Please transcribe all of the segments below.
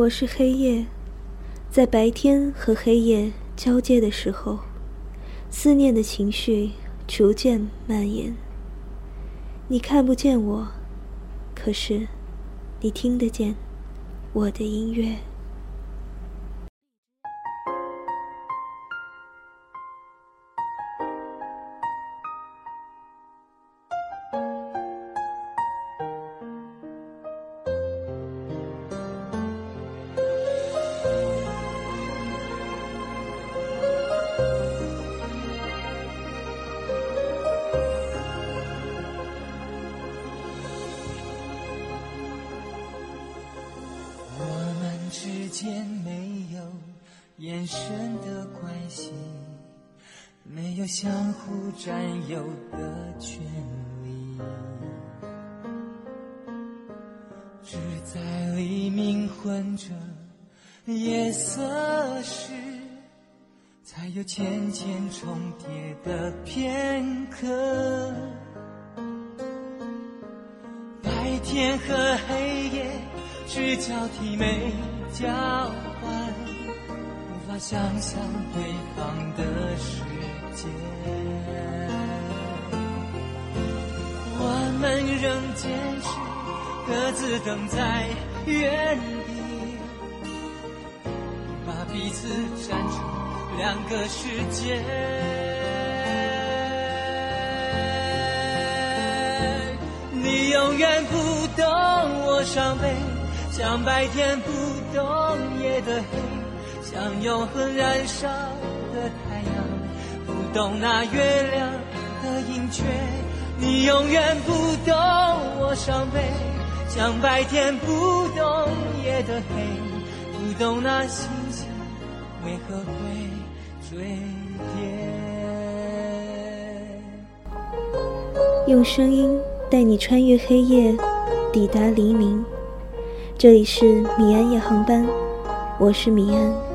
我是黑夜，在白天和黑夜交接的时候，思念的情绪逐渐蔓延。你看不见我，可是你听得见我的音乐。间没有眼神的关系，没有相互占有的权利，只在黎明混着夜色时，才有浅浅重叠的片刻。白天和黑夜只交替没。交换，无法想象对方的世界。我们仍坚持各自等在原地，把彼此站成两个世界。你永远不懂我伤悲。像白天不懂夜的黑，像永恒燃烧的太阳，不懂那月亮的盈缺。你永远不懂我伤悲，像白天不懂夜的黑，不懂那星星为何会坠跌。用声音带你穿越黑夜，抵达黎明。这里是米安夜航班，我是米安。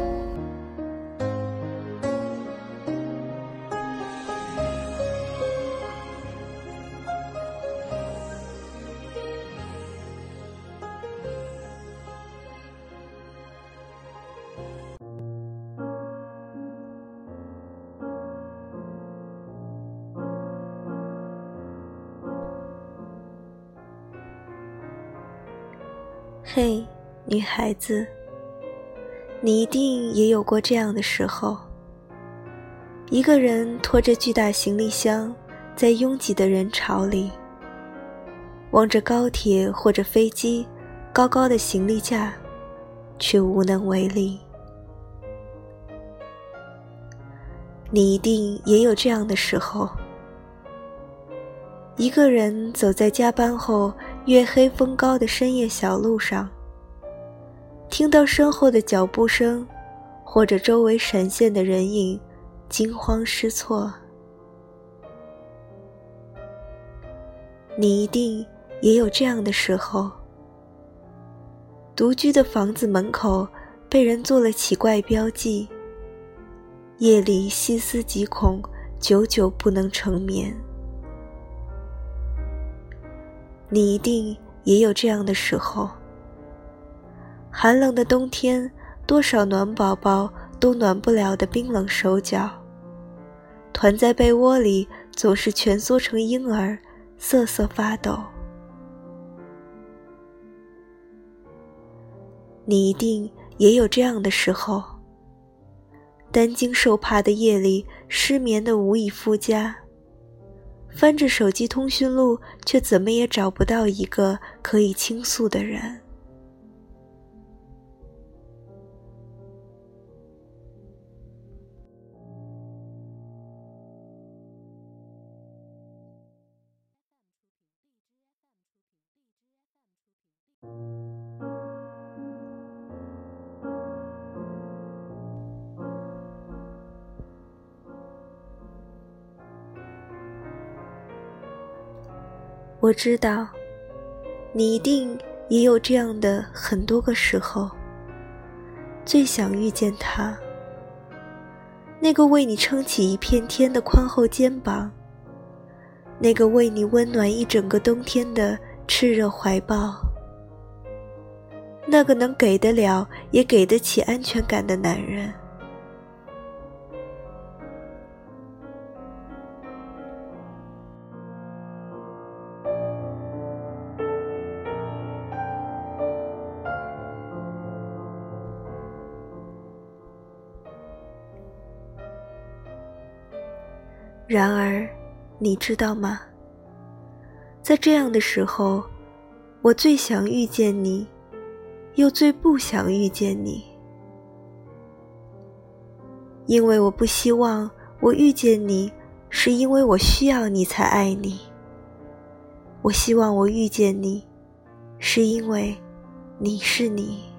嘿，女孩子，你一定也有过这样的时候：一个人拖着巨大行李箱，在拥挤的人潮里，望着高铁或者飞机高高的行李架，却无能为力。你一定也有这样的时候：一个人走在加班后。月黑风高的深夜小路上，听到身后的脚步声，或者周围闪现的人影，惊慌失措。你一定也有这样的时候：独居的房子门口被人做了奇怪标记，夜里细思极恐，久久不能成眠。你一定也有这样的时候。寒冷的冬天，多少暖宝宝都暖不了的冰冷手脚，团在被窝里总是蜷缩成婴儿，瑟瑟发抖。你一定也有这样的时候。担惊受怕的夜里，失眠的无以复加。翻着手机通讯录，却怎么也找不到一个可以倾诉的人。我知道，你一定也有这样的很多个时候，最想遇见他，那个为你撑起一片天的宽厚肩膀，那个为你温暖一整个冬天的炽热怀抱，那个能给得了也给得起安全感的男人。然而，你知道吗？在这样的时候，我最想遇见你，又最不想遇见你，因为我不希望我遇见你，是因为我需要你才爱你。我希望我遇见你，是因为你是你。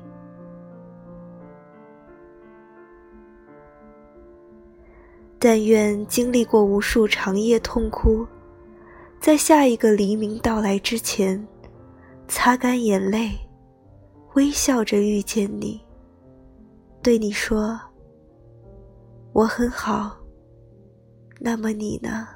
但愿经历过无数长夜痛哭，在下一个黎明到来之前，擦干眼泪，微笑着遇见你，对你说：“我很好。”那么你呢？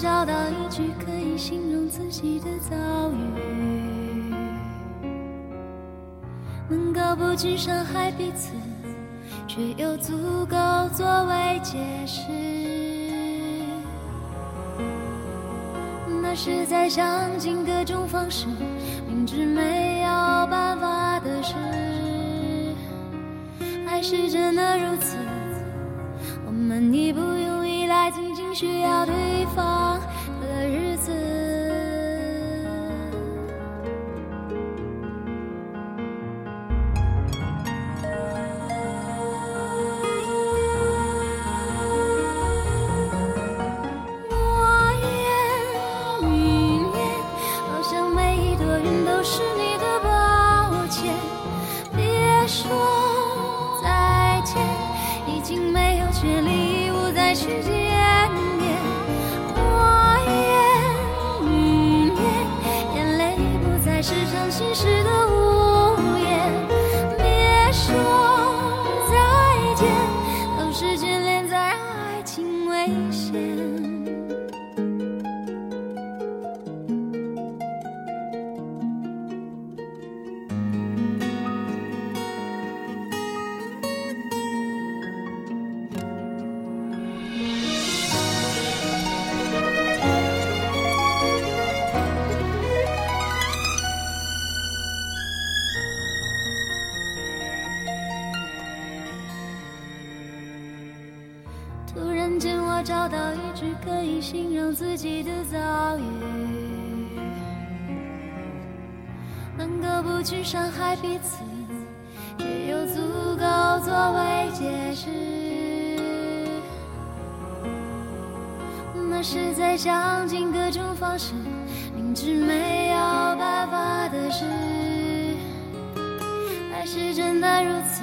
找到一句可以形容自己的遭遇，能够不去伤害彼此，却又足够作为解释。那是在想尽各种方式，明知没有办法的事，爱是真的如此，我们已不用。需要对方的日子，危险。找到一句可以形容自己的遭遇，能够不去伤害彼此，却又足够作为解释。那是在想尽各种方式，明知没有办法的事，爱是真的如此，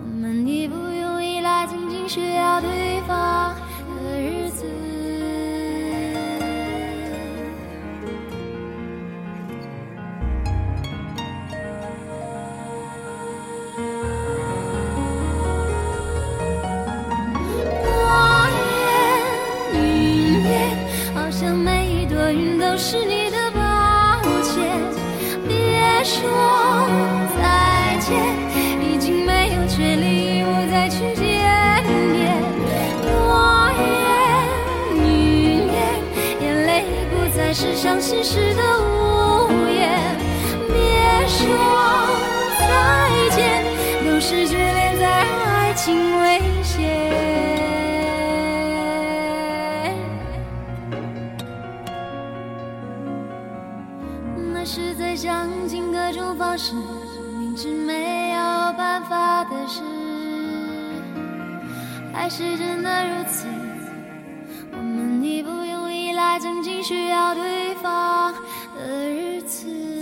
我们已不用需要对方的日子。我眼云烟，好像每一朵云都是你的抱歉。别说再见。爱是伤心时的无言。别说再见，都是眷恋在爱情危险。那是在想尽各种方式，明知没有办法的事，还是真的如此。来曾经需要对方的日子。